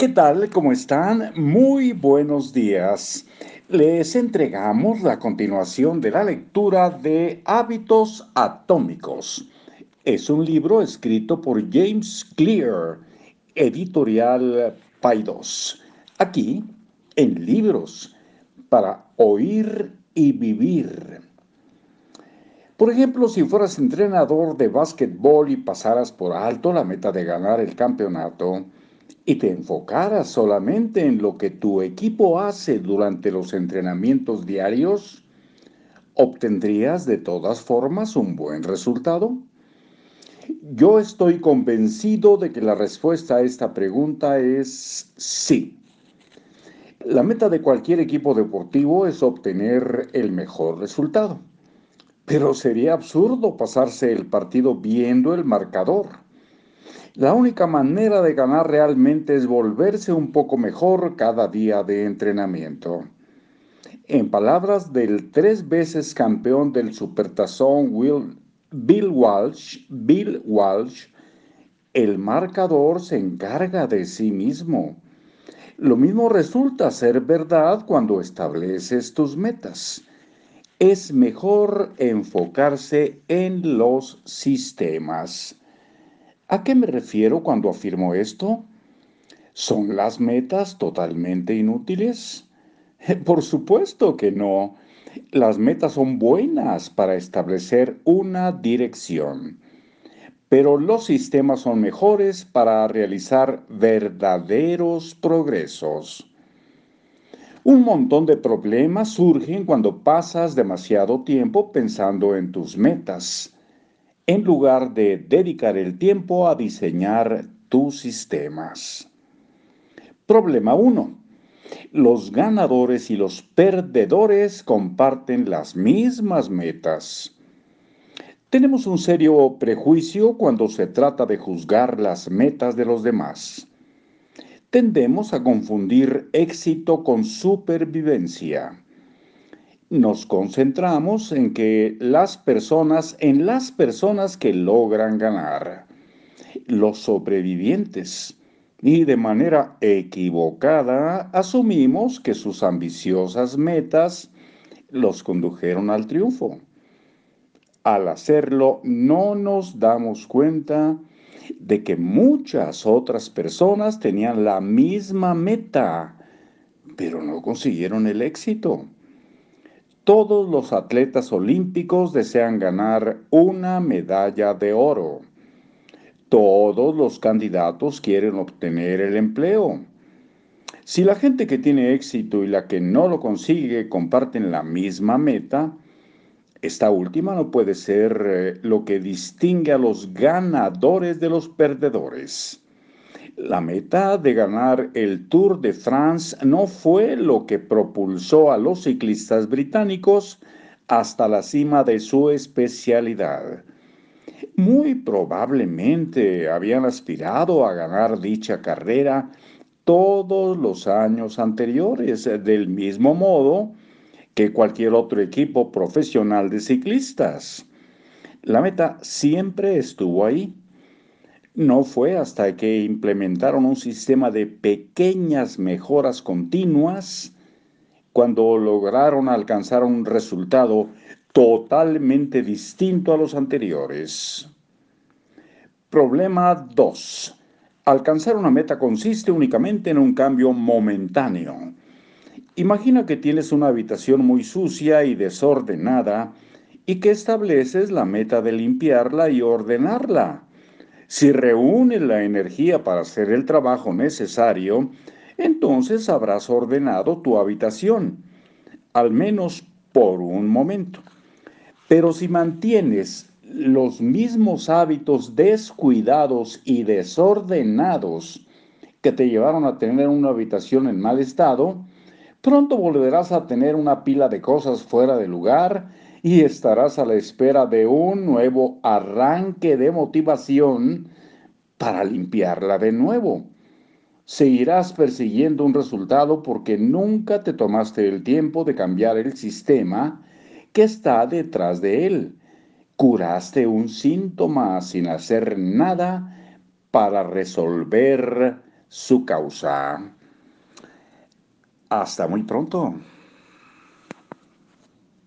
¿Qué tal? ¿Cómo están? Muy buenos días. Les entregamos la continuación de la lectura de Hábitos Atómicos. Es un libro escrito por James Clear, editorial Paidos. Aquí, en libros, para oír y vivir. Por ejemplo, si fueras entrenador de básquetbol y pasaras por alto la meta de ganar el campeonato, y te enfocaras solamente en lo que tu equipo hace durante los entrenamientos diarios, ¿obtendrías de todas formas un buen resultado? Yo estoy convencido de que la respuesta a esta pregunta es sí. La meta de cualquier equipo deportivo es obtener el mejor resultado. Pero sería absurdo pasarse el partido viendo el marcador la única manera de ganar realmente es volverse un poco mejor cada día de entrenamiento. En palabras del tres veces campeón del Supertazón Bill Walsh, Bill Walsh, el marcador se encarga de sí mismo. Lo mismo resulta ser verdad cuando estableces tus metas. Es mejor enfocarse en los sistemas. ¿A qué me refiero cuando afirmo esto? ¿Son las metas totalmente inútiles? Por supuesto que no. Las metas son buenas para establecer una dirección, pero los sistemas son mejores para realizar verdaderos progresos. Un montón de problemas surgen cuando pasas demasiado tiempo pensando en tus metas en lugar de dedicar el tiempo a diseñar tus sistemas. Problema 1. Los ganadores y los perdedores comparten las mismas metas. Tenemos un serio prejuicio cuando se trata de juzgar las metas de los demás. Tendemos a confundir éxito con supervivencia nos concentramos en que las personas, en las personas que logran ganar, los sobrevivientes, y de manera equivocada asumimos que sus ambiciosas metas los condujeron al triunfo. Al hacerlo, no nos damos cuenta de que muchas otras personas tenían la misma meta, pero no consiguieron el éxito. Todos los atletas olímpicos desean ganar una medalla de oro. Todos los candidatos quieren obtener el empleo. Si la gente que tiene éxito y la que no lo consigue comparten la misma meta, esta última no puede ser eh, lo que distingue a los ganadores de los perdedores. La meta de ganar el Tour de France no fue lo que propulsó a los ciclistas británicos hasta la cima de su especialidad. Muy probablemente habían aspirado a ganar dicha carrera todos los años anteriores, del mismo modo que cualquier otro equipo profesional de ciclistas. La meta siempre estuvo ahí no fue hasta que implementaron un sistema de pequeñas mejoras continuas cuando lograron alcanzar un resultado totalmente distinto a los anteriores. Problema 2. Alcanzar una meta consiste únicamente en un cambio momentáneo. Imagina que tienes una habitación muy sucia y desordenada y que estableces la meta de limpiarla y ordenarla. Si reúne la energía para hacer el trabajo necesario, entonces habrás ordenado tu habitación, al menos por un momento. Pero si mantienes los mismos hábitos descuidados y desordenados que te llevaron a tener una habitación en mal estado, pronto volverás a tener una pila de cosas fuera de lugar y estarás a la espera de un nuevo arranque de motivación para limpiarla de nuevo. Seguirás persiguiendo un resultado porque nunca te tomaste el tiempo de cambiar el sistema que está detrás de él. Curaste un síntoma sin hacer nada para resolver su causa. Hasta muy pronto.